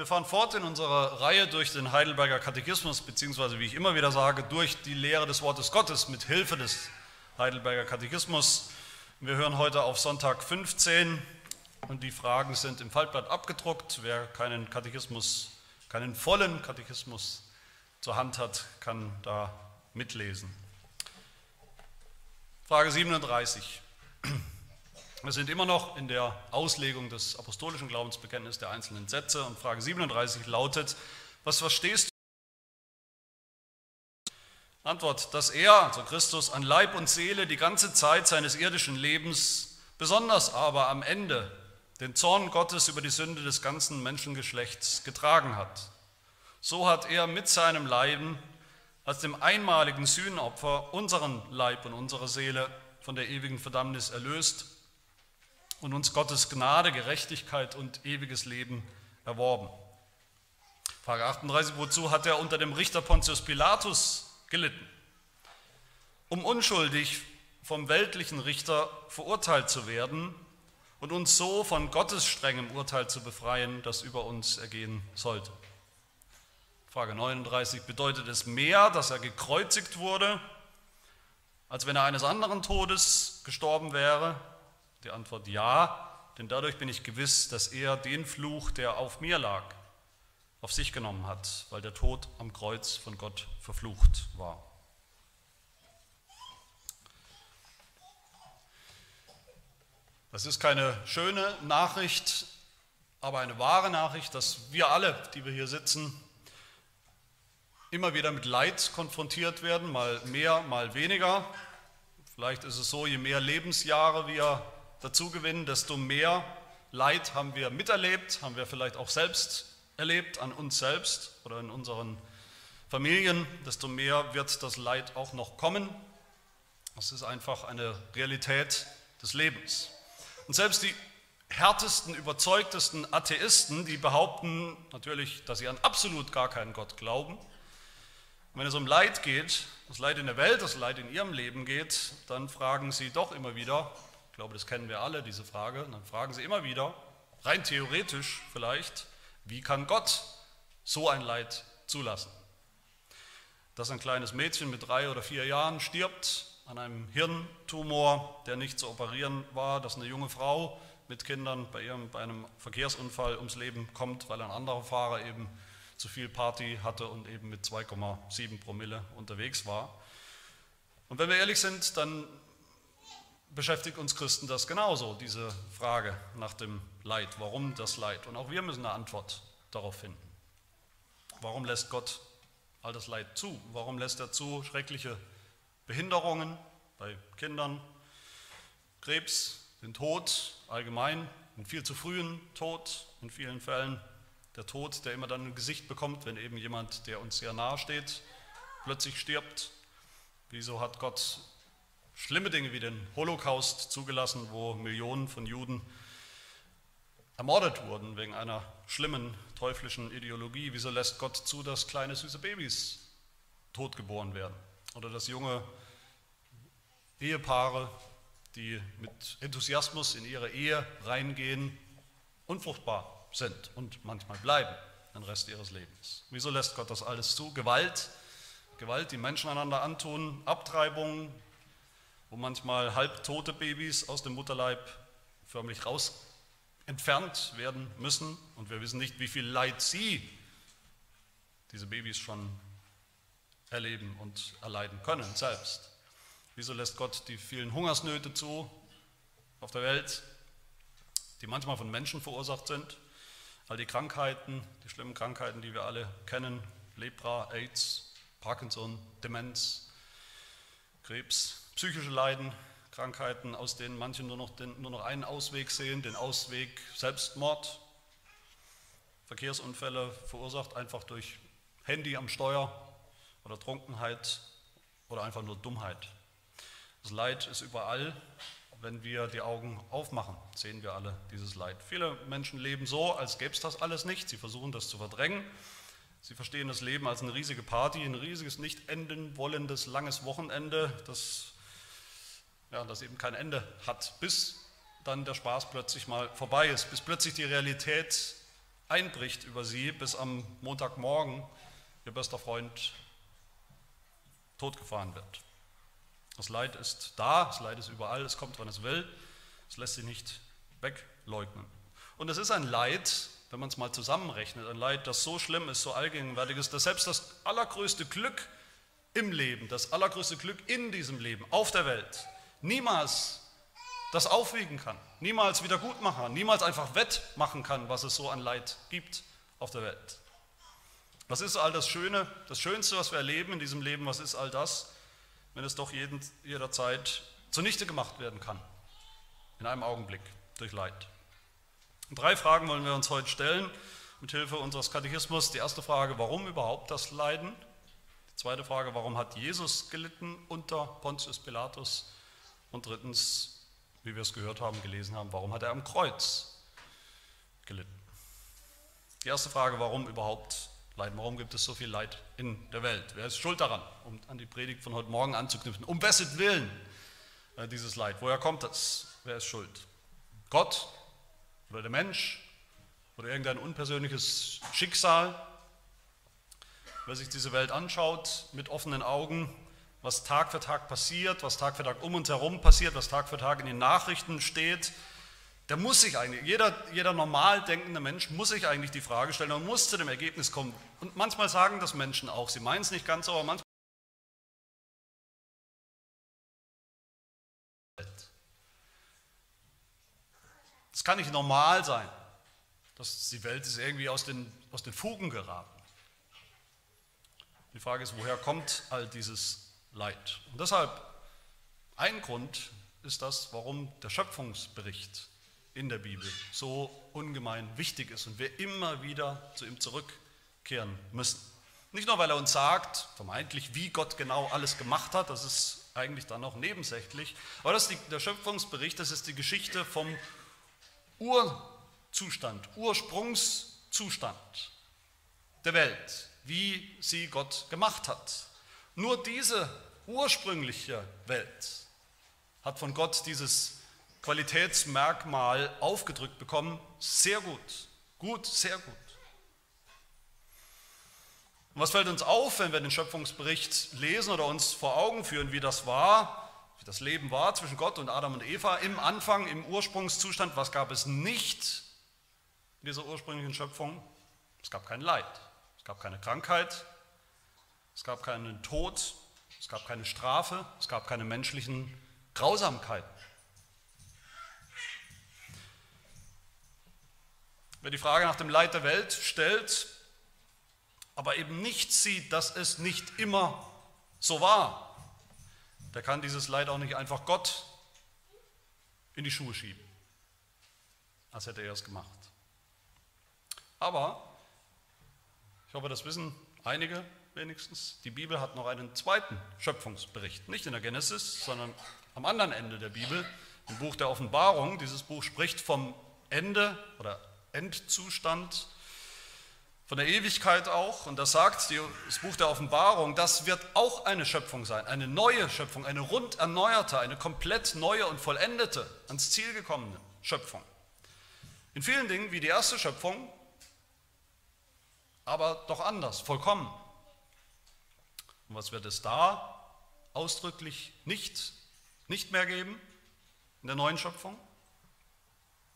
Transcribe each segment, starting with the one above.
Wir fahren fort in unserer Reihe durch den Heidelberger Katechismus, beziehungsweise, wie ich immer wieder sage, durch die Lehre des Wortes Gottes mit Hilfe des Heidelberger Katechismus. Wir hören heute auf Sonntag 15 und die Fragen sind im Faltblatt abgedruckt. Wer keinen Katechismus, keinen vollen Katechismus zur Hand hat, kann da mitlesen. Frage 37. Wir sind immer noch in der Auslegung des apostolischen Glaubensbekenntnisses der einzelnen Sätze und Frage 37 lautet, was verstehst du? Antwort, dass er, also Christus, an Leib und Seele die ganze Zeit seines irdischen Lebens, besonders aber am Ende, den Zorn Gottes über die Sünde des ganzen Menschengeschlechts getragen hat. So hat er mit seinem Leiden als dem einmaligen Sühnopfer unseren Leib und unsere Seele von der ewigen Verdammnis erlöst und uns Gottes Gnade, Gerechtigkeit und ewiges Leben erworben. Frage 38, wozu hat er unter dem Richter Pontius Pilatus gelitten? Um unschuldig vom weltlichen Richter verurteilt zu werden und uns so von Gottes strengem Urteil zu befreien, das über uns ergehen sollte. Frage 39, bedeutet es mehr, dass er gekreuzigt wurde, als wenn er eines anderen Todes gestorben wäre? Die Antwort ja, denn dadurch bin ich gewiss, dass er den Fluch, der auf mir lag, auf sich genommen hat, weil der Tod am Kreuz von Gott verflucht war. Das ist keine schöne Nachricht, aber eine wahre Nachricht, dass wir alle, die wir hier sitzen, immer wieder mit Leid konfrontiert werden, mal mehr, mal weniger. Vielleicht ist es so, je mehr Lebensjahre wir dazu gewinnen, desto mehr Leid haben wir miterlebt, haben wir vielleicht auch selbst erlebt an uns selbst oder in unseren Familien, desto mehr wird das Leid auch noch kommen. Das ist einfach eine Realität des Lebens. Und selbst die härtesten, überzeugtesten Atheisten, die behaupten natürlich, dass sie an absolut gar keinen Gott glauben, wenn es um Leid geht, das Leid in der Welt, das Leid in ihrem Leben geht, dann fragen sie doch immer wieder, glaube, das kennen wir alle, diese Frage. Und dann fragen sie immer wieder, rein theoretisch vielleicht, wie kann Gott so ein Leid zulassen? Dass ein kleines Mädchen mit drei oder vier Jahren stirbt an einem Hirntumor, der nicht zu operieren war, dass eine junge Frau mit Kindern bei, ihrem, bei einem Verkehrsunfall ums Leben kommt, weil ein anderer Fahrer eben zu viel Party hatte und eben mit 2,7 Promille unterwegs war. Und wenn wir ehrlich sind, dann beschäftigt uns Christen das genauso, diese Frage nach dem Leid. Warum das Leid? Und auch wir müssen eine Antwort darauf finden. Warum lässt Gott all das Leid zu? Warum lässt er zu schreckliche Behinderungen bei Kindern, Krebs, den Tod allgemein, den viel zu frühen Tod in vielen Fällen, der Tod, der immer dann ein Gesicht bekommt, wenn eben jemand, der uns sehr nahe steht, plötzlich stirbt. Wieso hat Gott schlimme Dinge wie den Holocaust zugelassen, wo Millionen von Juden ermordet wurden wegen einer schlimmen teuflischen Ideologie. Wieso lässt Gott zu, dass kleine süße Babys totgeboren werden? Oder dass junge Ehepaare, die mit Enthusiasmus in ihre Ehe reingehen, unfruchtbar sind und manchmal bleiben den Rest ihres Lebens. Wieso lässt Gott das alles zu? Gewalt, Gewalt, die Menschen einander antun, Abtreibungen, wo manchmal halbtote Babys aus dem Mutterleib förmlich raus entfernt werden müssen und wir wissen nicht, wie viel Leid sie, diese Babys, schon erleben und erleiden können selbst. Wieso lässt Gott die vielen Hungersnöte zu auf der Welt, die manchmal von Menschen verursacht sind? All die Krankheiten, die schlimmen Krankheiten, die wir alle kennen, Lepra, AIDS, Parkinson, Demenz, Krebs, psychische Leiden, Krankheiten, aus denen manche nur noch, den, nur noch einen Ausweg sehen, den Ausweg Selbstmord, Verkehrsunfälle verursacht einfach durch Handy am Steuer oder Trunkenheit oder einfach nur Dummheit. Das Leid ist überall. Wenn wir die Augen aufmachen, sehen wir alle dieses Leid. Viele Menschen leben so, als gäbe es das alles nicht. Sie versuchen das zu verdrängen. Sie verstehen das Leben als eine riesige Party, ein riesiges, nicht enden wollendes, langes Wochenende, das ja, das eben kein Ende hat, bis dann der Spaß plötzlich mal vorbei ist, bis plötzlich die Realität einbricht über sie, bis am Montagmorgen ihr bester Freund totgefahren wird. Das Leid ist da, das Leid ist überall, es kommt, wann es will, es lässt sich nicht wegleugnen. Und es ist ein Leid, wenn man es mal zusammenrechnet, ein Leid, das so schlimm ist, so allgegenwärtig ist, dass selbst das allergrößte Glück im Leben, das allergrößte Glück in diesem Leben, auf der Welt, niemals das aufwiegen kann, niemals wieder gut machen kann, niemals einfach wettmachen kann, was es so an Leid gibt auf der Welt. Was ist all das Schöne, das Schönste, was wir erleben in diesem Leben, was ist all das, wenn es doch jeden, jederzeit zunichte gemacht werden kann, in einem Augenblick durch Leid? Drei Fragen wollen wir uns heute stellen, mit Hilfe unseres Katechismus. Die erste Frage, warum überhaupt das Leiden? Die zweite Frage, warum hat Jesus gelitten unter Pontius Pilatus? Und drittens, wie wir es gehört haben, gelesen haben, warum hat er am Kreuz gelitten? Die erste Frage, warum überhaupt Leiden? Warum gibt es so viel Leid in der Welt? Wer ist schuld daran, um an die Predigt von heute Morgen anzuknüpfen? Um wessen Willen äh, dieses Leid? Woher kommt das? Wer ist schuld? Gott oder der Mensch oder irgendein unpersönliches Schicksal? Wer sich diese Welt anschaut mit offenen Augen, was Tag für Tag passiert, was Tag für Tag um uns herum passiert, was Tag für Tag in den Nachrichten steht, der muss sich eigentlich, jeder, jeder normal denkende Mensch muss sich eigentlich die Frage stellen und muss zu dem Ergebnis kommen. Und manchmal sagen das Menschen auch, sie meinen es nicht ganz aber manchmal. Es kann nicht normal sein, dass die Welt ist irgendwie aus den, aus den Fugen geraten. Die Frage ist, woher kommt all dieses Leid. Und deshalb ein Grund ist das, warum der Schöpfungsbericht in der Bibel so ungemein wichtig ist und wir immer wieder zu ihm zurückkehren müssen. Nicht nur, weil er uns sagt, vermeintlich, wie Gott genau alles gemacht hat, das ist eigentlich dann auch nebensächlich, aber das die, der Schöpfungsbericht, das ist die Geschichte vom Urzustand, Ursprungszustand der Welt, wie sie Gott gemacht hat. Nur diese ursprüngliche Welt hat von Gott dieses Qualitätsmerkmal aufgedrückt bekommen. Sehr gut, gut, sehr gut. Und was fällt uns auf, wenn wir den Schöpfungsbericht lesen oder uns vor Augen führen, wie das war, wie das Leben war zwischen Gott und Adam und Eva im Anfang, im Ursprungszustand? Was gab es nicht in dieser ursprünglichen Schöpfung? Es gab kein Leid, es gab keine Krankheit, es gab keinen Tod, es gab keine Strafe, es gab keine menschlichen Grausamkeiten. Wer die Frage nach dem Leid der Welt stellt, aber eben nicht sieht, dass es nicht immer so war, der kann dieses Leid auch nicht einfach Gott in die Schuhe schieben, als hätte er es gemacht. Aber, ich hoffe, das wissen einige, wenigstens, die Bibel hat noch einen zweiten Schöpfungsbericht. Nicht in der Genesis, sondern am anderen Ende der Bibel, im Buch der Offenbarung. Dieses Buch spricht vom Ende oder Endzustand, von der Ewigkeit auch. Und das sagt das Buch der Offenbarung, das wird auch eine Schöpfung sein, eine neue Schöpfung, eine rund erneuerte, eine komplett neue und vollendete, ans Ziel gekommene Schöpfung. In vielen Dingen wie die erste Schöpfung, aber doch anders, vollkommen. Und was wird es da ausdrücklich nicht, nicht mehr geben in der neuen Schöpfung?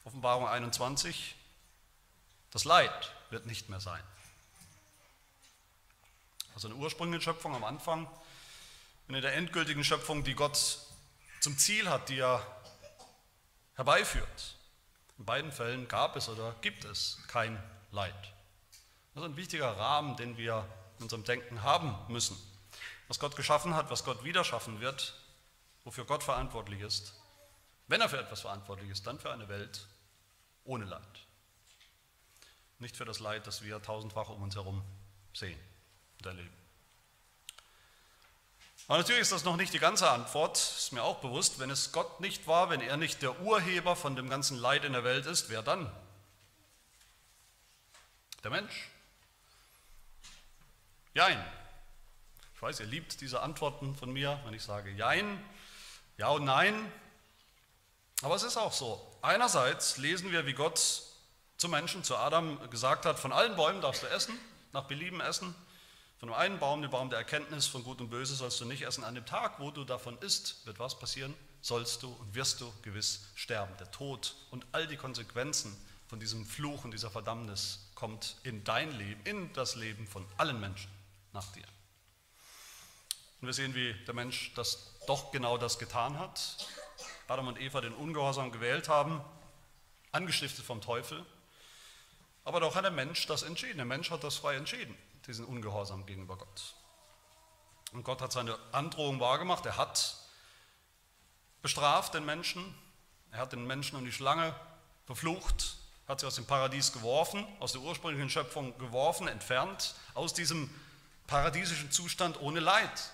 Offenbarung 21, das Leid wird nicht mehr sein. Also in der ursprünglichen Schöpfung am Anfang und in der endgültigen Schöpfung, die Gott zum Ziel hat, die er herbeiführt. In beiden Fällen gab es oder gibt es kein Leid. Das ist ein wichtiger Rahmen, den wir in unserem Denken haben müssen was Gott geschaffen hat, was Gott wieder schaffen wird, wofür Gott verantwortlich ist, wenn er für etwas verantwortlich ist, dann für eine Welt ohne Leid. Nicht für das Leid, das wir tausendfach um uns herum sehen und erleben. Aber natürlich ist das noch nicht die ganze Antwort, ist mir auch bewusst. Wenn es Gott nicht war, wenn er nicht der Urheber von dem ganzen Leid in der Welt ist, wer dann? Der Mensch. Jein, weiß, ihr liebt diese Antworten von mir, wenn ich sage Jein, Ja und Nein. Aber es ist auch so. Einerseits lesen wir, wie Gott zu Menschen, zu Adam gesagt hat, von allen Bäumen darfst du essen, nach Belieben essen, von dem einen Baum, dem Baum der Erkenntnis von Gut und Böse, sollst du nicht essen. An dem Tag, wo du davon isst, wird was passieren? Sollst du und wirst du gewiss sterben. Der Tod und all die Konsequenzen von diesem Fluch und dieser Verdammnis kommt in dein Leben, in das Leben von allen Menschen nach dir. Und wir sehen, wie der Mensch das doch genau das getan hat. Adam und Eva den Ungehorsam gewählt haben, angestiftet vom Teufel. Aber doch hat der Mensch das entschieden. Der Mensch hat das frei entschieden diesen Ungehorsam gegenüber Gott. Und Gott hat seine Androhung wahrgemacht, er hat bestraft den Menschen, er hat den Menschen und die Schlange verflucht, hat sie aus dem Paradies geworfen, aus der ursprünglichen Schöpfung geworfen, entfernt, aus diesem paradiesischen Zustand ohne Leid.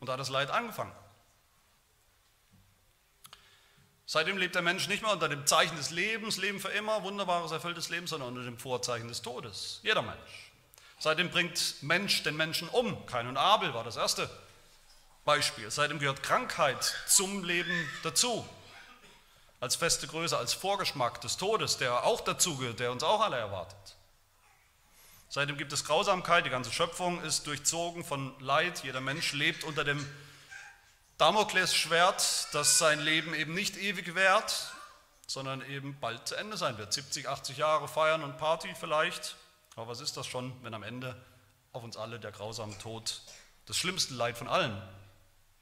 Und da hat das Leid angefangen. Seitdem lebt der Mensch nicht mehr unter dem Zeichen des Lebens, Leben für immer, wunderbares, erfülltes Leben, sondern unter dem Vorzeichen des Todes. Jeder Mensch. Seitdem bringt Mensch den Menschen um. Kain und Abel war das erste Beispiel. Seitdem gehört Krankheit zum Leben dazu. Als feste Größe, als Vorgeschmack des Todes, der auch dazu gehört, der uns auch alle erwartet. Seitdem gibt es Grausamkeit, die ganze Schöpfung ist durchzogen von Leid. Jeder Mensch lebt unter dem Damoklesschwert, das sein Leben eben nicht ewig währt, sondern eben bald zu Ende sein wird. 70, 80 Jahre feiern und Party vielleicht. Aber was ist das schon, wenn am Ende auf uns alle der grausame Tod, das schlimmste Leid von allen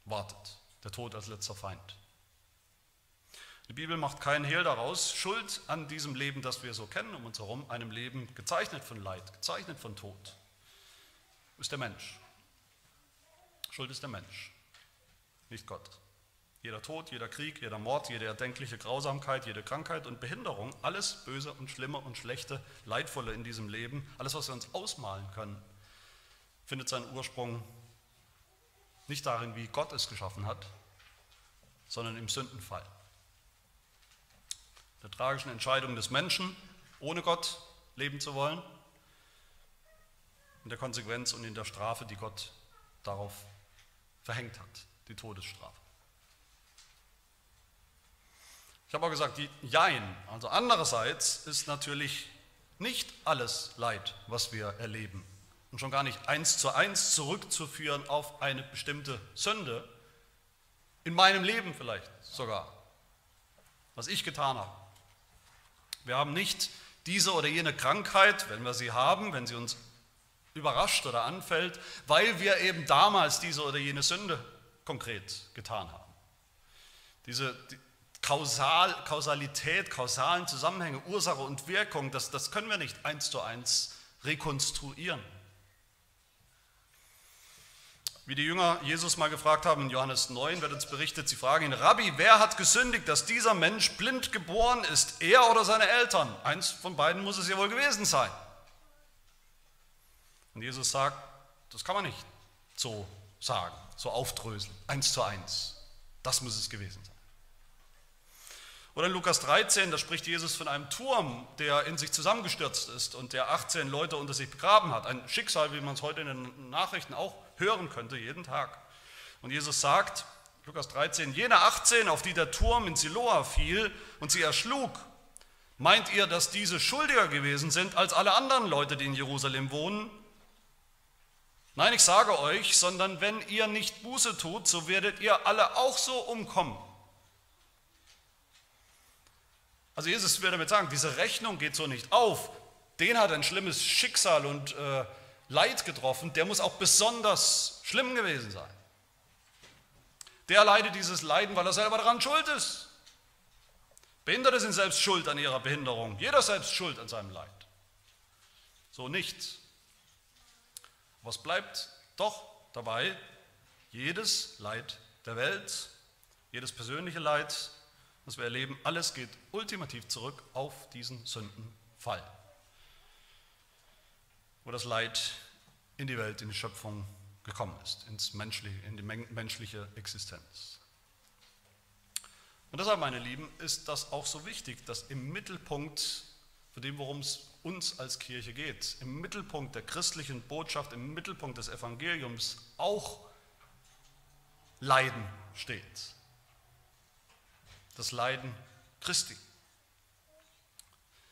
wartet? Der Tod als letzter Feind. Die Bibel macht keinen Hehl daraus. Schuld an diesem Leben, das wir so kennen, um uns herum, einem Leben gezeichnet von Leid, gezeichnet von Tod, ist der Mensch. Schuld ist der Mensch nicht Gott. Jeder Tod, jeder Krieg, jeder Mord, jede erdenkliche Grausamkeit, jede Krankheit und Behinderung, alles Böse und Schlimme und Schlechte, Leidvolle in diesem Leben, alles, was wir uns ausmalen können, findet seinen Ursprung nicht darin, wie Gott es geschaffen hat, sondern im Sündenfall. Der tragischen Entscheidung des Menschen, ohne Gott leben zu wollen, in der Konsequenz und in der Strafe, die Gott darauf verhängt hat die Todesstrafe. Ich habe auch gesagt, die Jein, also andererseits ist natürlich nicht alles Leid, was wir erleben und schon gar nicht eins zu eins zurückzuführen auf eine bestimmte Sünde, in meinem Leben vielleicht sogar, was ich getan habe. Wir haben nicht diese oder jene Krankheit, wenn wir sie haben, wenn sie uns überrascht oder anfällt, weil wir eben damals diese oder jene Sünde konkret getan haben. Diese die Kausal, Kausalität, kausalen Zusammenhänge, Ursache und Wirkung, das, das können wir nicht eins zu eins rekonstruieren. Wie die Jünger Jesus mal gefragt haben in Johannes 9, wird uns berichtet, sie fragen ihn, Rabbi, wer hat gesündigt, dass dieser Mensch blind geboren ist, er oder seine Eltern? Eins von beiden muss es ja wohl gewesen sein. Und Jesus sagt, das kann man nicht so sagen so aufdröseln, eins zu eins. Das muss es gewesen sein. Oder in Lukas 13, da spricht Jesus von einem Turm, der in sich zusammengestürzt ist und der 18 Leute unter sich begraben hat. Ein Schicksal, wie man es heute in den Nachrichten auch hören könnte, jeden Tag. Und Jesus sagt, Lukas 13, jene 18, auf die der Turm in Siloa fiel und sie erschlug, meint ihr, dass diese schuldiger gewesen sind als alle anderen Leute, die in Jerusalem wohnen? Nein, ich sage euch, sondern wenn ihr nicht Buße tut, so werdet ihr alle auch so umkommen. Also Jesus will damit sagen, diese Rechnung geht so nicht auf. Den hat ein schlimmes Schicksal und äh, Leid getroffen, der muss auch besonders schlimm gewesen sein. Der leidet dieses Leiden, weil er selber daran schuld ist. Behinderte sind selbst schuld an ihrer Behinderung. Jeder selbst schuld an seinem Leid. So nichts. Was bleibt doch dabei? Jedes Leid der Welt, jedes persönliche Leid, das wir erleben, alles geht ultimativ zurück auf diesen Sündenfall, wo das Leid in die Welt, in die Schöpfung gekommen ist, ins menschliche, in die menschliche Existenz. Und deshalb, meine Lieben, ist das auch so wichtig, dass im Mittelpunkt von dem, worum es uns als Kirche geht, im Mittelpunkt der christlichen Botschaft, im Mittelpunkt des Evangeliums auch Leiden steht. Das Leiden Christi.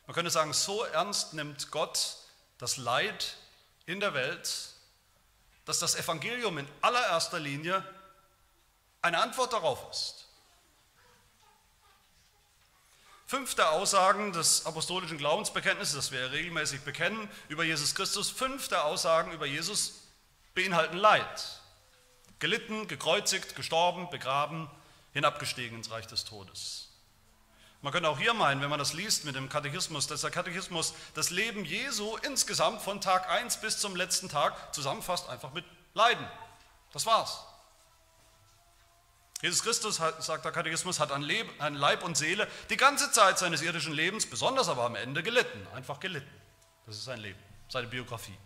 Man könnte sagen, so ernst nimmt Gott das Leid in der Welt, dass das Evangelium in allererster Linie eine Antwort darauf ist. Fünf der Aussagen des apostolischen Glaubensbekenntnisses, das wir regelmäßig bekennen, über Jesus Christus, fünf der Aussagen über Jesus beinhalten Leid. Gelitten, gekreuzigt, gestorben, begraben, hinabgestiegen ins Reich des Todes. Man könnte auch hier meinen, wenn man das liest mit dem Katechismus, dass der Katechismus das Leben Jesu insgesamt von Tag 1 bis zum letzten Tag zusammenfasst, einfach mit Leiden. Das war's. Jesus Christus, sagt der Katechismus, hat an, Leib und Seele die ganze Zeit seines irdischen Lebens, besonders aber am Ende, gelitten. Einfach gelitten. Das ist sein Leben, seine Biografie.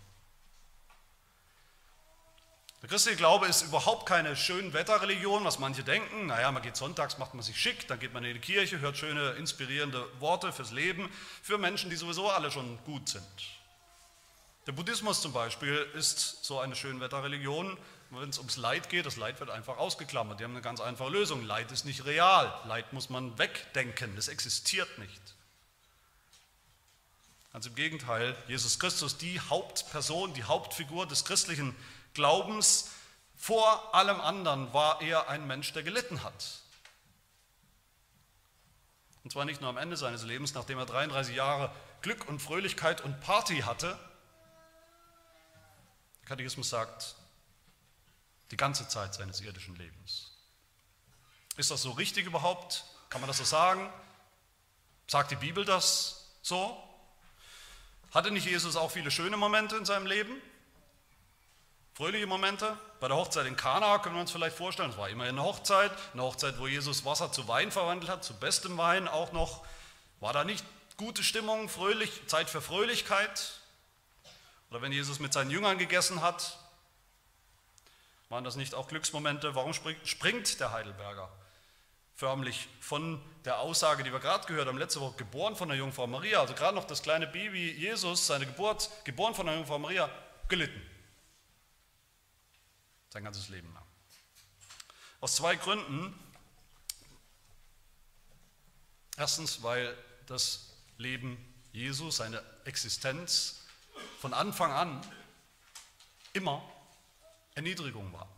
Der christliche Glaube ist überhaupt keine Schönwetterreligion, was manche denken. Naja, man geht sonntags, macht man sich schick, dann geht man in die Kirche, hört schöne, inspirierende Worte fürs Leben, für Menschen, die sowieso alle schon gut sind. Der Buddhismus zum Beispiel ist so eine Schönwetterreligion. Wenn es ums Leid geht, das Leid wird einfach ausgeklammert. Die haben eine ganz einfache Lösung. Leid ist nicht real. Leid muss man wegdenken. Es existiert nicht. Ganz im Gegenteil, Jesus Christus, die Hauptperson, die Hauptfigur des christlichen Glaubens, vor allem anderen war er ein Mensch, der gelitten hat. Und zwar nicht nur am Ende seines Lebens, nachdem er 33 Jahre Glück und Fröhlichkeit und Party hatte. Der Katechismus sagt, die ganze Zeit seines irdischen Lebens. Ist das so richtig überhaupt? Kann man das so sagen? Sagt die Bibel das so? Hatte nicht Jesus auch viele schöne Momente in seinem Leben? Fröhliche Momente. Bei der Hochzeit in Kana können wir uns vielleicht vorstellen, es war immer eine Hochzeit, eine Hochzeit, wo Jesus Wasser zu Wein verwandelt hat, zu bestem Wein auch noch. War da nicht gute Stimmung, fröhlich, Zeit für Fröhlichkeit? Oder wenn Jesus mit seinen Jüngern gegessen hat, waren das nicht auch Glücksmomente? Warum springt der Heidelberger förmlich von der Aussage, die wir gerade gehört haben, letzte Woche, geboren von der Jungfrau Maria, also gerade noch das kleine Baby Jesus, seine Geburt, geboren von der Jungfrau Maria, gelitten? Sein ganzes Leben lang. Aus zwei Gründen. Erstens, weil das Leben Jesu, seine Existenz von Anfang an immer Erniedrigung war.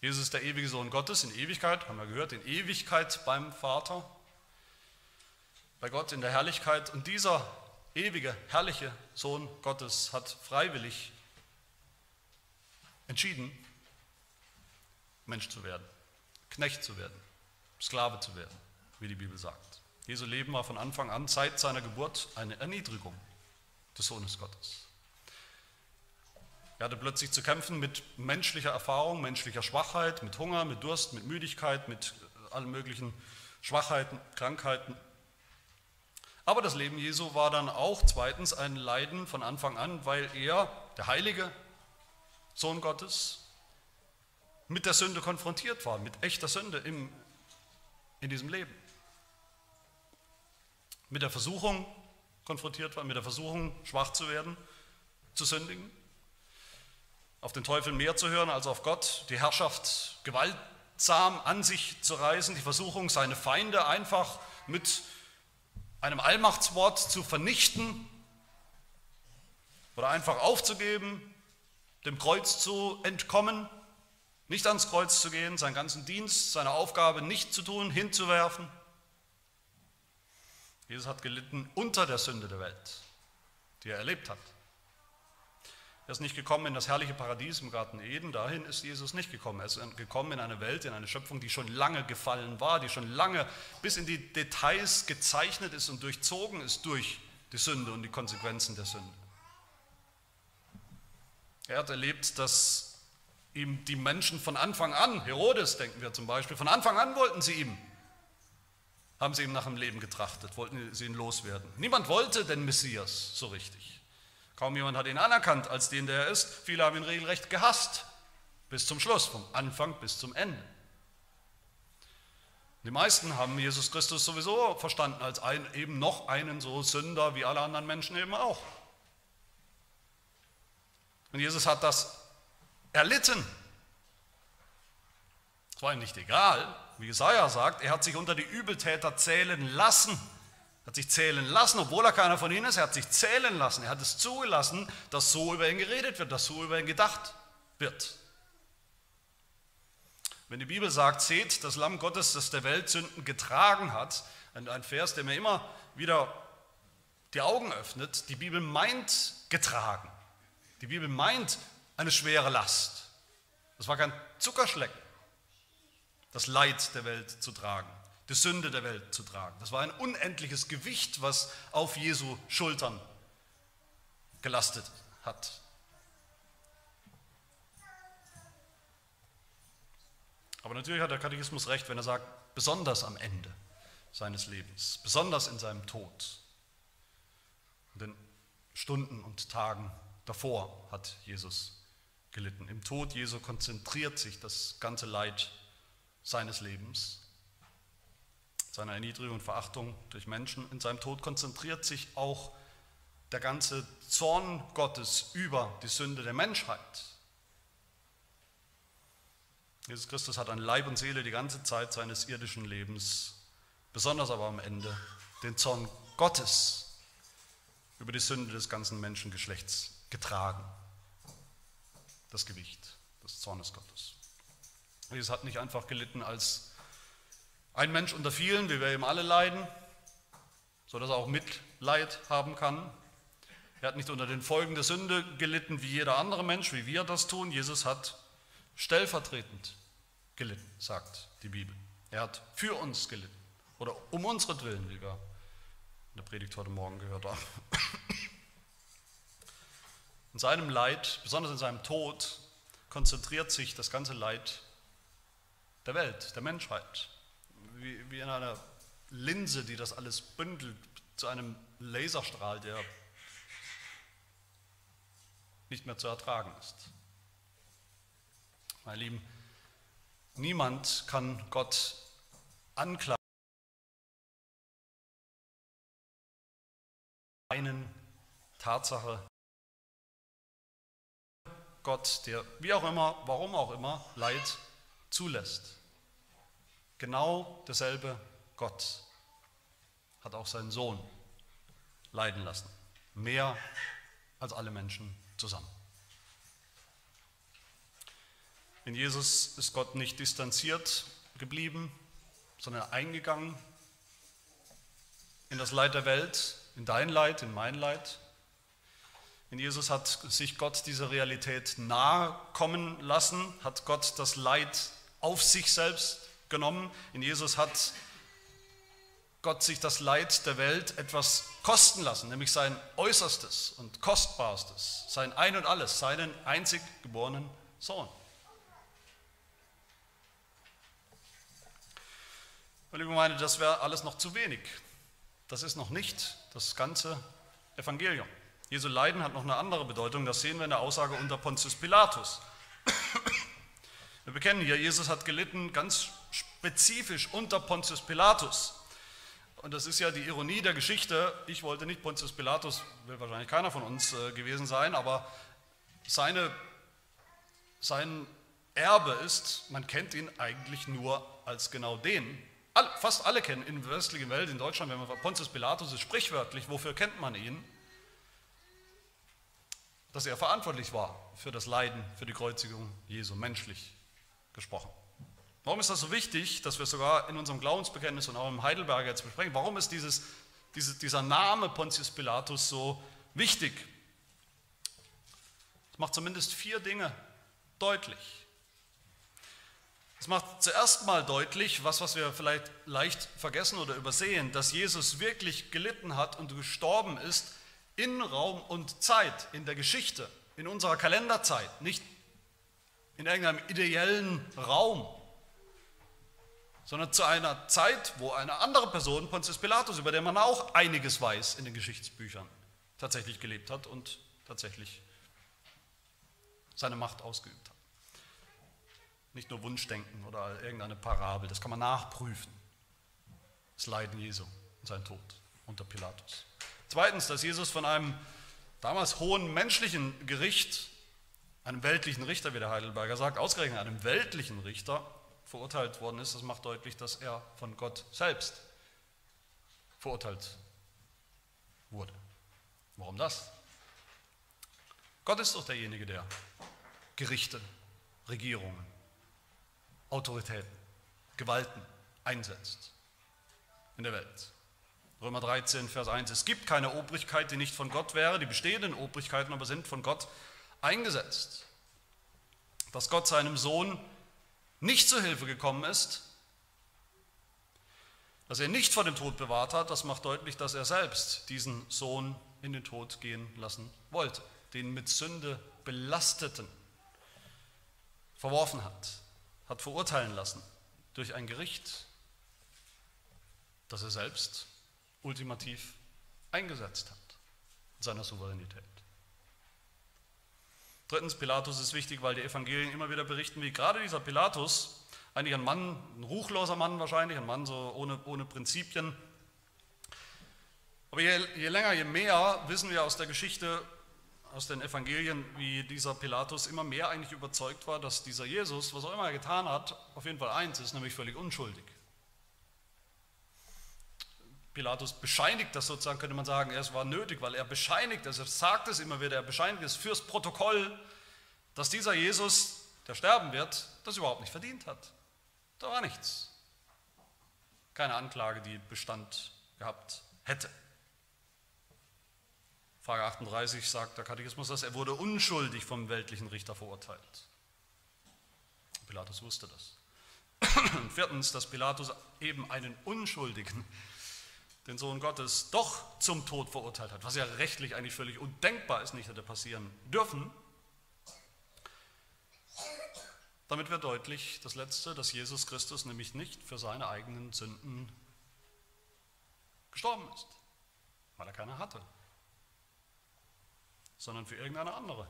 Jesus ist der ewige Sohn Gottes in Ewigkeit, haben wir gehört, in Ewigkeit beim Vater, bei Gott in der Herrlichkeit. Und dieser ewige, herrliche Sohn Gottes hat freiwillig entschieden, Mensch zu werden, Knecht zu werden, Sklave zu werden, wie die Bibel sagt. Jesu Leben war von Anfang an, seit seiner Geburt, eine Erniedrigung des Sohnes Gottes. Er hatte plötzlich zu kämpfen mit menschlicher Erfahrung, menschlicher Schwachheit, mit Hunger, mit Durst, mit Müdigkeit, mit allen möglichen Schwachheiten, Krankheiten. Aber das Leben Jesu war dann auch zweitens ein Leiden von Anfang an, weil er, der Heilige, Sohn Gottes, mit der Sünde konfrontiert war, mit echter Sünde im, in diesem Leben. Mit der Versuchung konfrontiert war, mit der Versuchung, schwach zu werden, zu sündigen, auf den Teufel mehr zu hören als auf Gott, die Herrschaft gewaltsam an sich zu reißen, die Versuchung, seine Feinde einfach mit einem Allmachtswort zu vernichten oder einfach aufzugeben, dem Kreuz zu entkommen, nicht ans Kreuz zu gehen, seinen ganzen Dienst, seine Aufgabe nicht zu tun, hinzuwerfen. Jesus hat gelitten unter der Sünde der Welt, die er erlebt hat. Er ist nicht gekommen in das herrliche Paradies im Garten Eden, dahin ist Jesus nicht gekommen. Er ist gekommen in eine Welt, in eine Schöpfung, die schon lange gefallen war, die schon lange bis in die Details gezeichnet ist und durchzogen ist durch die Sünde und die Konsequenzen der Sünde. Er hat erlebt, dass ihm die Menschen von Anfang an, Herodes denken wir zum Beispiel, von Anfang an wollten sie ihm, haben sie ihm nach dem Leben getrachtet, wollten sie ihn loswerden. Niemand wollte den Messias so richtig. Kaum jemand hat ihn anerkannt als den, der er ist. Viele haben ihn regelrecht gehasst, bis zum Schluss, vom Anfang bis zum Ende. Die meisten haben Jesus Christus sowieso verstanden als ein, eben noch einen so Sünder wie alle anderen Menschen eben auch. Und Jesus hat das erlitten. Es war ihm nicht egal, wie Jesaja sagt, er hat sich unter die Übeltäter zählen lassen, Er hat sich zählen lassen, obwohl er keiner von ihnen ist. Er hat sich zählen lassen. Er hat es zugelassen, dass so über ihn geredet wird, dass so über ihn gedacht wird. Wenn die Bibel sagt, seht, das Lamm Gottes, das der Welt Sünden getragen hat, ein Vers, der mir immer wieder die Augen öffnet, die Bibel meint getragen. Die Bibel meint eine schwere Last. Das war kein Zuckerschlecken, das Leid der Welt zu tragen, die Sünde der Welt zu tragen. Das war ein unendliches Gewicht, was auf Jesu Schultern gelastet hat. Aber natürlich hat der Katechismus recht, wenn er sagt, besonders am Ende seines Lebens, besonders in seinem Tod, in den Stunden und Tagen davor hat Jesus gelitten. Im Tod Jesu konzentriert sich das ganze Leid seines Lebens, seiner Erniedrigung und Verachtung durch Menschen. In seinem Tod konzentriert sich auch der ganze Zorn Gottes über die Sünde der Menschheit. Jesus Christus hat an Leib und Seele die ganze Zeit seines irdischen Lebens, besonders aber am Ende, den Zorn Gottes über die Sünde des ganzen Menschengeschlechts getragen. Das Gewicht des Zornes Gottes. Jesus hat nicht einfach gelitten als ein Mensch unter vielen, wie wir eben alle leiden, sodass er auch Mitleid haben kann. Er hat nicht unter den Folgen der Sünde gelitten wie jeder andere Mensch, wie wir das tun. Jesus hat stellvertretend gelitten, sagt die Bibel. Er hat für uns gelitten oder um unseren wie wir in der Predigt heute Morgen gehört haben. In seinem Leid, besonders in seinem Tod, konzentriert sich das ganze Leid der Welt, der Menschheit, wie, wie in einer Linse, die das alles bündelt, zu einem Laserstrahl, der nicht mehr zu ertragen ist. Meine Lieben, niemand kann Gott anklagen. Einen Tatsache, Gott, der wie auch immer, warum auch immer, Leid zulässt. Genau derselbe Gott hat auch seinen Sohn leiden lassen. Mehr als alle Menschen zusammen. In Jesus ist Gott nicht distanziert geblieben, sondern eingegangen in das Leid der Welt, in dein Leid, in mein Leid. In Jesus hat sich Gott dieser Realität nahe kommen lassen, hat Gott das Leid auf sich selbst genommen. In Jesus hat Gott sich das Leid der Welt etwas kosten lassen, nämlich sein Äußerstes und Kostbarstes, sein Ein und alles, seinen einzig geborenen Sohn. liebe Gemeinde, das wäre alles noch zu wenig. Das ist noch nicht das ganze Evangelium. Jesu Leiden hat noch eine andere Bedeutung, das sehen wir in der Aussage unter Pontius Pilatus. Wir bekennen hier, Jesus hat gelitten ganz spezifisch unter Pontius Pilatus. Und das ist ja die Ironie der Geschichte. Ich wollte nicht Pontius Pilatus, will wahrscheinlich keiner von uns äh, gewesen sein, aber seine, sein Erbe ist, man kennt ihn eigentlich nur als genau den, fast alle kennen in der westlichen Welt, in Deutschland, wenn man Pontius Pilatus ist, sprichwörtlich, wofür kennt man ihn? Dass er verantwortlich war für das Leiden, für die Kreuzigung Jesu, menschlich gesprochen. Warum ist das so wichtig, dass wir sogar in unserem Glaubensbekenntnis und auch im Heidelberger jetzt besprechen? Warum ist dieses, diese, dieser Name Pontius Pilatus so wichtig? Es macht zumindest vier Dinge deutlich. Es macht zuerst mal deutlich, was, was wir vielleicht leicht vergessen oder übersehen, dass Jesus wirklich gelitten hat und gestorben ist in Raum und Zeit, in der Geschichte, in unserer Kalenderzeit, nicht in irgendeinem ideellen Raum, sondern zu einer Zeit, wo eine andere Person, Pontius Pilatus, über den man auch einiges weiß in den Geschichtsbüchern, tatsächlich gelebt hat und tatsächlich seine Macht ausgeübt hat. Nicht nur Wunschdenken oder irgendeine Parabel, das kann man nachprüfen. Das Leiden Jesu und sein Tod unter Pilatus. Zweitens, dass Jesus von einem damals hohen menschlichen Gericht, einem weltlichen Richter, wie der Heidelberger sagt, ausgerechnet einem weltlichen Richter verurteilt worden ist. Das macht deutlich, dass er von Gott selbst verurteilt Warum das? Gott ist doch derjenige, der Gerichte, Regierungen, Autoritäten, Gewalten einsetzt in der Welt. Römer 13, Vers 1. Es gibt keine Obrigkeit, die nicht von Gott wäre. Die bestehenden Obrigkeiten aber sind von Gott eingesetzt. Dass Gott seinem Sohn nicht zu Hilfe gekommen ist, dass er nicht vor dem Tod bewahrt hat, das macht deutlich, dass er selbst diesen Sohn in den Tod gehen lassen wollte, den mit Sünde belasteten verworfen hat, hat verurteilen lassen durch ein Gericht, das er selbst ultimativ eingesetzt hat in seiner Souveränität. Drittens, Pilatus ist wichtig, weil die Evangelien immer wieder berichten, wie gerade dieser Pilatus, eigentlich ein Mann, ein ruchloser Mann wahrscheinlich, ein Mann so ohne, ohne Prinzipien, aber je, je länger, je mehr wissen wir aus der Geschichte, aus den Evangelien, wie dieser Pilatus immer mehr eigentlich überzeugt war, dass dieser Jesus, was auch immer er getan hat, auf jeden Fall eins ist, nämlich völlig unschuldig. Pilatus bescheinigt das sozusagen, könnte man sagen, es war nötig, weil er bescheinigt es, er sagt es immer wieder, er bescheinigt es fürs Protokoll, dass dieser Jesus, der sterben wird, das überhaupt nicht verdient hat. Da war nichts. Keine Anklage, die Bestand gehabt hätte. Frage 38 sagt der Katechismus dass er wurde unschuldig vom weltlichen Richter verurteilt. Pilatus wusste das. viertens, dass Pilatus eben einen Unschuldigen, den Sohn Gottes, doch zum Tod verurteilt hat, was ja rechtlich eigentlich völlig undenkbar ist, nicht hätte passieren dürfen. Damit wird deutlich, das Letzte, dass Jesus Christus nämlich nicht für seine eigenen Sünden gestorben ist, weil er keine hatte sondern für irgendeine andere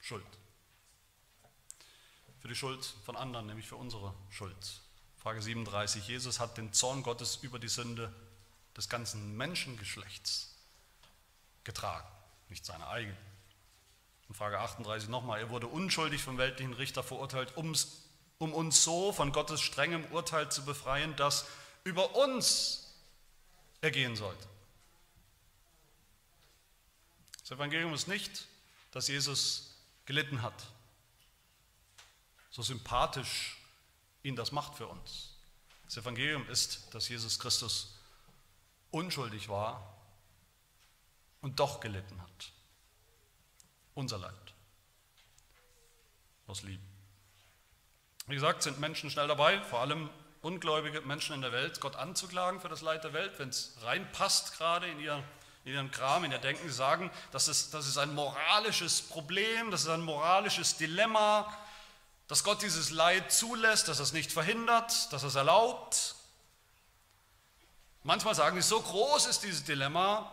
Schuld. Für die Schuld von anderen, nämlich für unsere Schuld. Frage 37. Jesus hat den Zorn Gottes über die Sünde des ganzen Menschengeschlechts getragen, nicht seine eigene. Und Frage 38 nochmal. Er wurde unschuldig vom weltlichen Richter verurteilt, um uns so von Gottes strengem Urteil zu befreien, das über uns ergehen sollte. Das Evangelium ist nicht, dass Jesus gelitten hat, so sympathisch ihn das macht für uns. Das Evangelium ist, dass Jesus Christus unschuldig war und doch gelitten hat. Unser Leid. Aus Liebe. Wie gesagt, sind Menschen schnell dabei, vor allem ungläubige Menschen in der Welt, Gott anzuklagen für das Leid der Welt, wenn es reinpasst gerade in ihr in ihrem Kram, in ihr Denken, sie sagen, das ist, das ist ein moralisches Problem, das ist ein moralisches Dilemma, dass Gott dieses Leid zulässt, dass er es nicht verhindert, dass er es erlaubt. Manchmal sagen sie, so groß ist dieses Dilemma,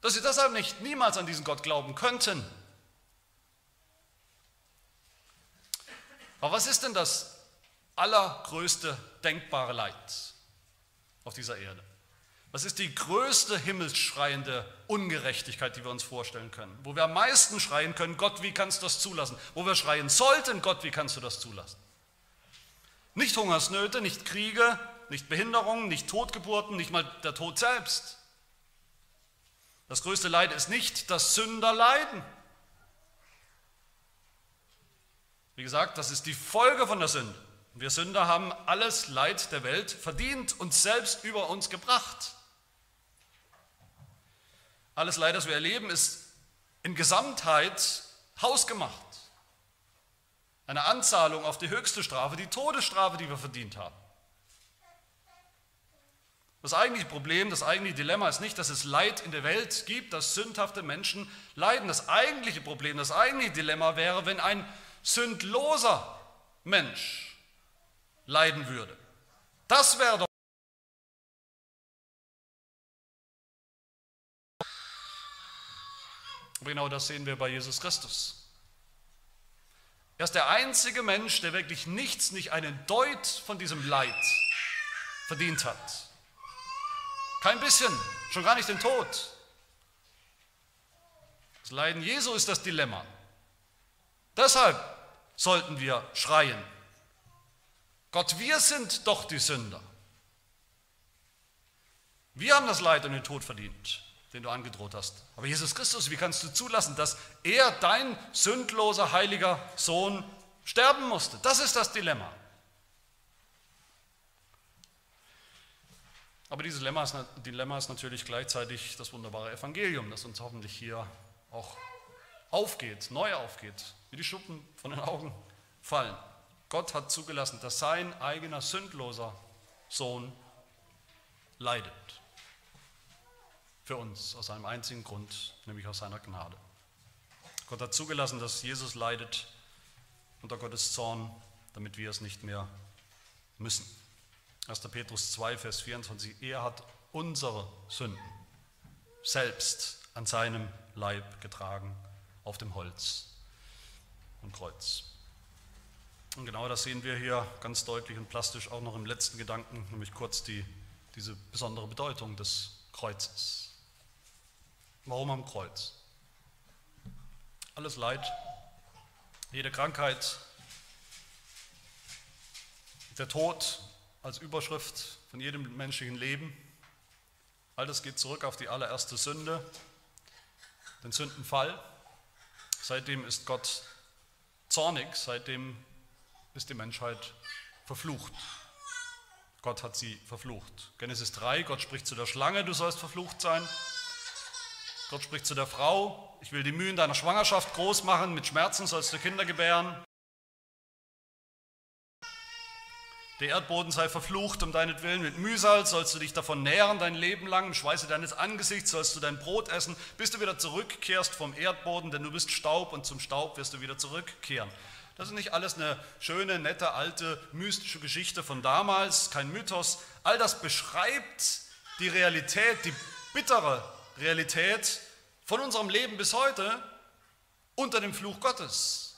dass sie deshalb nicht niemals an diesen Gott glauben könnten. Aber was ist denn das allergrößte denkbare Leid auf dieser Erde? Was ist die größte himmelsschreiende Ungerechtigkeit, die wir uns vorstellen können? Wo wir am meisten schreien können, Gott, wie kannst du das zulassen? Wo wir schreien sollten, Gott, wie kannst du das zulassen? Nicht Hungersnöte, nicht Kriege, nicht Behinderungen, nicht Totgeburten, nicht mal der Tod selbst. Das größte Leid ist nicht dass Sünder leiden. Wie gesagt, das ist die Folge von der Sünde. Wir Sünder haben alles Leid der Welt verdient und selbst über uns gebracht. Alles Leid, das wir erleben, ist in Gesamtheit hausgemacht. Eine Anzahlung auf die höchste Strafe, die Todesstrafe, die wir verdient haben. Das eigentliche Problem, das eigentliche Dilemma ist nicht, dass es Leid in der Welt gibt, dass sündhafte Menschen leiden. Das eigentliche Problem, das eigentliche Dilemma wäre, wenn ein sündloser Mensch leiden würde. Das wäre doch genau das sehen wir bei Jesus Christus. Er ist der einzige Mensch, der wirklich nichts, nicht einen Deut von diesem Leid verdient hat. Kein bisschen, schon gar nicht den Tod. Das Leiden Jesu ist das Dilemma. Deshalb sollten wir schreien. Gott, wir sind doch die Sünder. Wir haben das Leid und den Tod verdient. den du angedroht hast. Aber Jesus Christus, wie kannst du zulassen, dass er, dein sündloser, heiliger Sohn, sterben musste? Das ist das Dilemma. Aber dieses Dilemma ist, Dilemma ist natürlich gleichzeitig das wunderbare Evangelium, das uns hoffentlich hier auch aufgeht, neu aufgeht, wie die Schuppen von den Augen fallen. Gott hat zugelassen, dass sein eigener sündloser Sohn leidet. Für uns aus einem einzigen Grund, nämlich aus seiner Gnade. Gott hat zugelassen, dass Jesus leidet unter Gottes Zorn, damit wir es nicht mehr müssen. 1. Petrus 2, Vers 24, er hat unsere Sünden selbst an seinem Leib getragen auf dem Holz und Kreuz. Und genau das sehen wir hier ganz deutlich und plastisch auch noch im letzten Gedanken, nämlich kurz die, diese besondere Bedeutung des Kreuzes. Warum am Kreuz? Alles Leid, jede Krankheit, der Tod als Überschrift von jedem menschlichen Leben, all das geht zurück auf die allererste Sünde, den Sündenfall. Seitdem ist Gott zornig, seitdem ist die Menschheit verflucht. Gott hat sie verflucht. Genesis 3, Gott spricht zu der Schlange, du sollst verflucht sein. Gott spricht zu der Frau, ich will die Mühen deiner Schwangerschaft groß machen, mit Schmerzen sollst du Kinder gebären. Der Erdboden sei verflucht um deinetwillen, mit Mühsal sollst du dich davon nähren dein Leben lang, im Schweiße deines Angesichts sollst du dein Brot essen, bis du wieder zurückkehrst vom Erdboden, denn du bist Staub und zum Staub wirst du wieder zurückkehren. Das ist nicht alles eine schöne, nette, alte, mystische Geschichte von damals, kein Mythos. All das beschreibt die Realität, die bittere Realität von unserem Leben bis heute unter dem Fluch Gottes.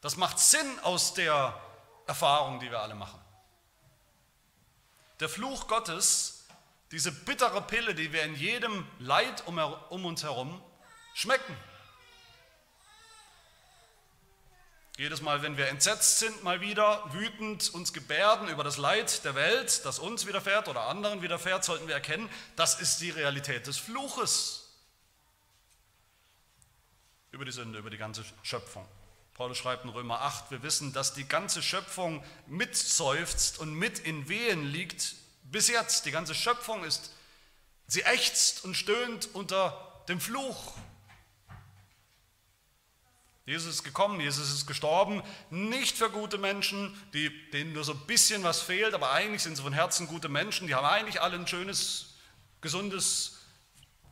Das macht Sinn aus der Erfahrung, die wir alle machen. Der Fluch Gottes, diese bittere Pille, die wir in jedem Leid um, um uns herum schmecken. Jedes Mal, wenn wir entsetzt sind, mal wieder wütend uns gebärden über das Leid der Welt, das uns widerfährt oder anderen widerfährt, sollten wir erkennen, das ist die Realität des Fluches über die Sünde, über die ganze Schöpfung. Paulus schreibt in Römer 8, wir wissen, dass die ganze Schöpfung mitseufzt und mit in Wehen liegt bis jetzt. Die ganze Schöpfung ist, sie ächzt und stöhnt unter dem Fluch Jesus ist gekommen, Jesus ist gestorben, nicht für gute Menschen, die, denen nur so ein bisschen was fehlt, aber eigentlich sind sie von Herzen gute Menschen, die haben eigentlich alle ein schönes, gesundes,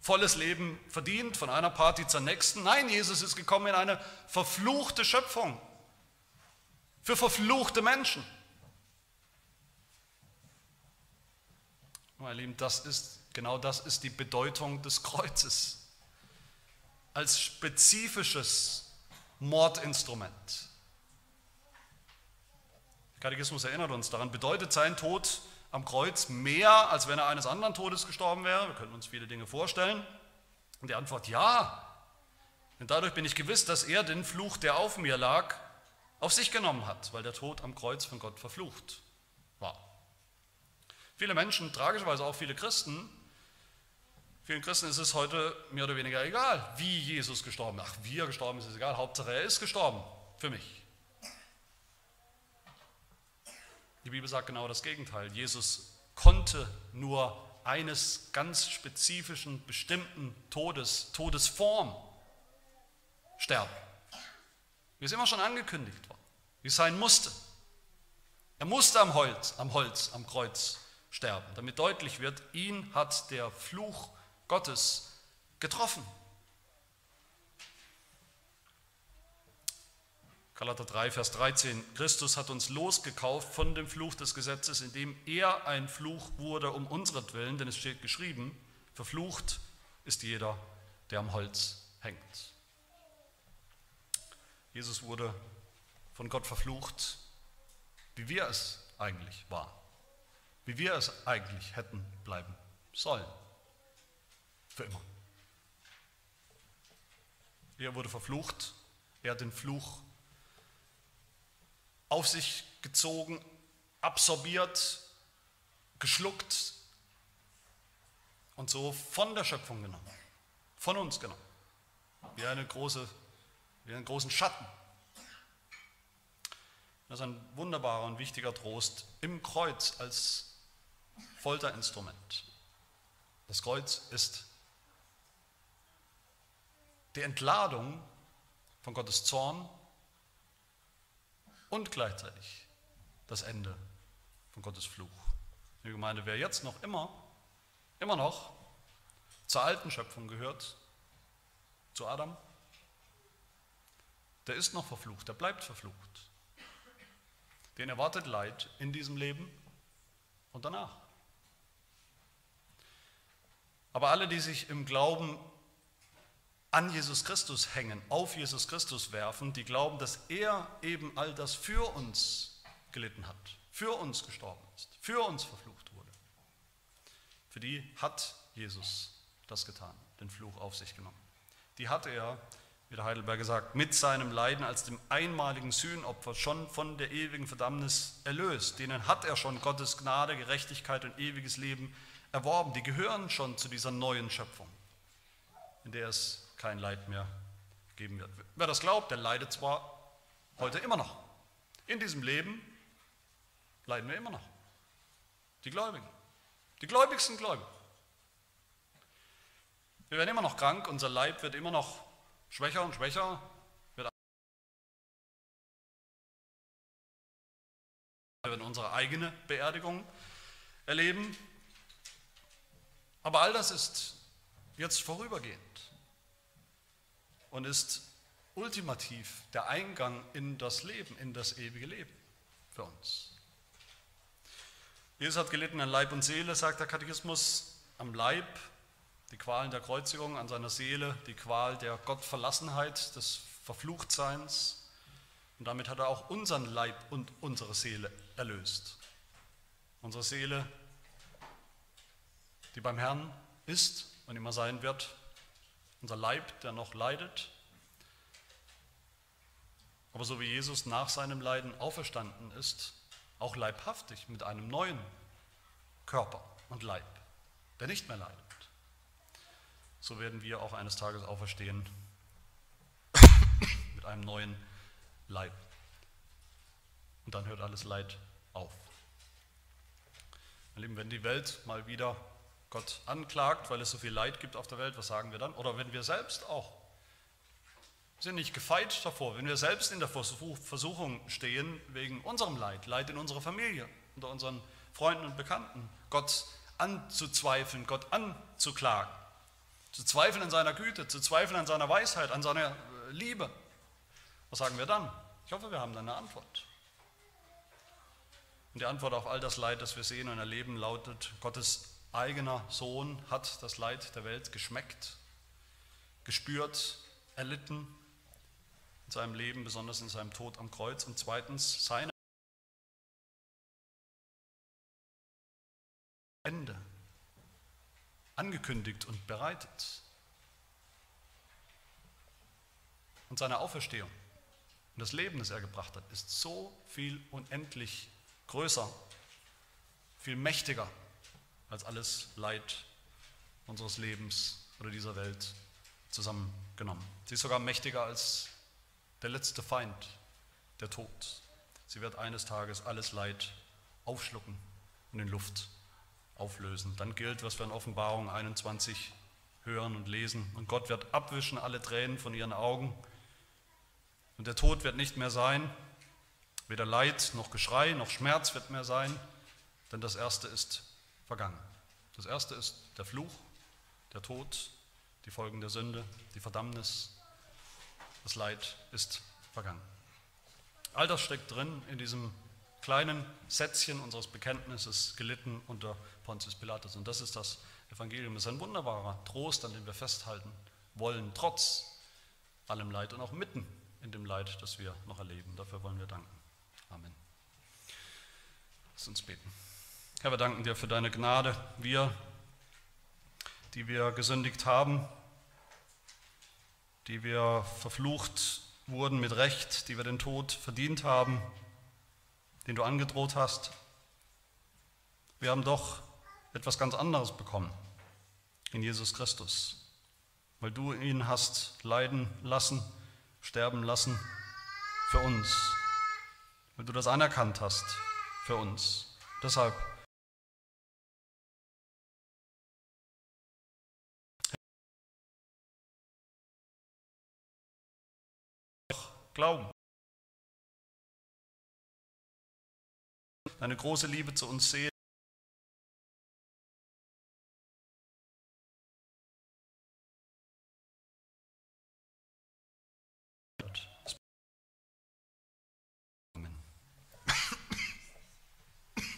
volles Leben verdient, von einer Party zur nächsten. Nein, Jesus ist gekommen in eine verfluchte Schöpfung, für verfluchte Menschen. Meine Lieben, das ist, genau das ist die Bedeutung des Kreuzes. Als spezifisches Mordinstrument. Der Katechismus erinnert uns daran, bedeutet sein Tod am Kreuz mehr, als wenn er eines anderen Todes gestorben wäre? Wir können uns viele Dinge vorstellen. Und die Antwort ja. Denn dadurch bin ich gewiss, dass er den Fluch, der auf mir lag, auf sich genommen hat, weil der Tod am Kreuz von Gott verflucht war. Viele Menschen, tragischerweise auch viele Christen, Vielen Christen ist es heute mehr oder weniger egal, wie Jesus gestorben ist. Ach, wie er gestorben ist, ist egal. Hauptsache, er ist gestorben für mich. Die Bibel sagt genau das Gegenteil. Jesus konnte nur eines ganz spezifischen, bestimmten Todes, Todesform sterben. Wie es immer schon angekündigt war, wie es sein musste. Er musste am Holz, am Holz, am Kreuz sterben, damit deutlich wird, ihn hat der Fluch Gottes getroffen. Galater 3, Vers 13. Christus hat uns losgekauft von dem Fluch des Gesetzes, indem er ein Fluch wurde um unseretwillen, denn es steht geschrieben, verflucht ist jeder, der am Holz hängt. Jesus wurde von Gott verflucht, wie wir es eigentlich waren, wie wir es eigentlich hätten bleiben sollen. Für immer. Er wurde verflucht, er hat den Fluch auf sich gezogen, absorbiert, geschluckt und so von der Schöpfung genommen. von uns genommen. Wie, eine große, wie einen großen Schatten. Das ist ein wunderbarer und wichtiger Trost im Kreuz als Folterinstrument. Das Kreuz ist die Entladung von Gottes Zorn und gleichzeitig das Ende von Gottes Fluch. Die Gemeinde, wer jetzt noch immer, immer noch zur alten Schöpfung gehört, zu Adam, der ist noch verflucht, der bleibt verflucht. Den erwartet Leid in diesem Leben und danach. Aber alle, die sich im Glauben an Jesus Christus hängen, auf Jesus Christus werfen, die glauben, dass er eben all das für uns gelitten hat, für uns gestorben ist, für uns verflucht wurde. Für die hat Jesus das getan, den Fluch auf sich genommen. Die hat er, wie der Heidelberger sagt, mit seinem Leiden als dem einmaligen Sühnopfer schon von der ewigen Verdammnis erlöst. Denen hat er schon Gottes Gnade, Gerechtigkeit und ewiges Leben erworben. Die gehören schon zu dieser neuen Schöpfung, in der es kein Leid mehr geben wird. Wer das glaubt, der leidet zwar heute immer noch. In diesem Leben leiden wir immer noch. Die Gläubigen. Die gläubigsten Gläubigen. Wir werden immer noch krank, unser Leib wird immer noch schwächer und schwächer. Wir werden unsere eigene Beerdigung erleben. Aber all das ist jetzt vorübergehend und ist ultimativ der Eingang in das Leben, in das ewige Leben für uns. Jesus hat gelitten an Leib und Seele, sagt der Katechismus, am Leib die Qualen der Kreuzigung, an seiner Seele die Qual der Gottverlassenheit, des Verfluchtseins. Und damit hat er auch unseren Leib und unsere Seele erlöst. Unsere Seele, die beim Herrn ist und immer sein wird, unser Leib, der noch leidet. Aber so wie Jesus nach seinem Leiden auferstanden ist, auch leibhaftig mit einem neuen Körper und Leib, der nicht mehr leidet. So werden wir auch eines Tages auferstehen mit einem neuen Leib. Und dann hört alles Leid auf. Meine Lieben, wenn die Welt mal wieder Gott anklagt, weil es so viel Leid gibt auf der Welt, was sagen wir dann? Oder wenn wir selbst auch sind nicht gefeit davor, wenn wir selbst in der Versuchung stehen wegen unserem Leid, Leid in unserer Familie, unter unseren Freunden und Bekannten, Gott anzuzweifeln, Gott anzuklagen, zu zweifeln an seiner Güte, zu zweifeln an seiner Weisheit, an seiner äh, Liebe. Was sagen wir dann? Ich hoffe, wir haben dann eine Antwort. Und die Antwort auf all das Leid, das wir sehen und erleben, lautet, Gottes eigener Sohn hat das Leid der Welt geschmeckt, gespürt, erlitten in seinem Leben, besonders in seinem Tod am Kreuz. Und zweitens, seine Ende angekündigt und bereitet. Und seine Auferstehung und das Leben, das er gebracht hat, ist so viel unendlich größer, viel mächtiger als alles Leid unseres Lebens oder dieser Welt zusammengenommen. Sie ist sogar mächtiger als der letzte Feind, der Tod. Sie wird eines Tages alles Leid aufschlucken und in Luft auflösen. Dann gilt, was wir in Offenbarung 21 hören und lesen. Und Gott wird abwischen alle Tränen von ihren Augen. Und der Tod wird nicht mehr sein. Weder Leid noch Geschrei noch Schmerz wird mehr sein, denn das Erste ist vergangen. Das erste ist der Fluch, der Tod, die Folgen der Sünde, die Verdammnis. Das Leid ist vergangen. All das steckt drin in diesem kleinen Sätzchen unseres Bekenntnisses, gelitten unter Pontius Pilatus. Und das ist das Evangelium. Das ist ein wunderbarer Trost, an dem wir festhalten wollen, trotz allem Leid und auch mitten in dem Leid, das wir noch erleben. Dafür wollen wir danken. Amen. Lass uns beten. Herr, wir danken dir für deine Gnade. Wir, die wir gesündigt haben, die wir verflucht wurden mit Recht, die wir den Tod verdient haben, den du angedroht hast. Wir haben doch etwas ganz anderes bekommen in Jesus Christus. weil du ihn hast leiden lassen, sterben lassen für uns, weil du das anerkannt hast für uns. Deshalb glauben. Deine große Liebe zu uns sehen.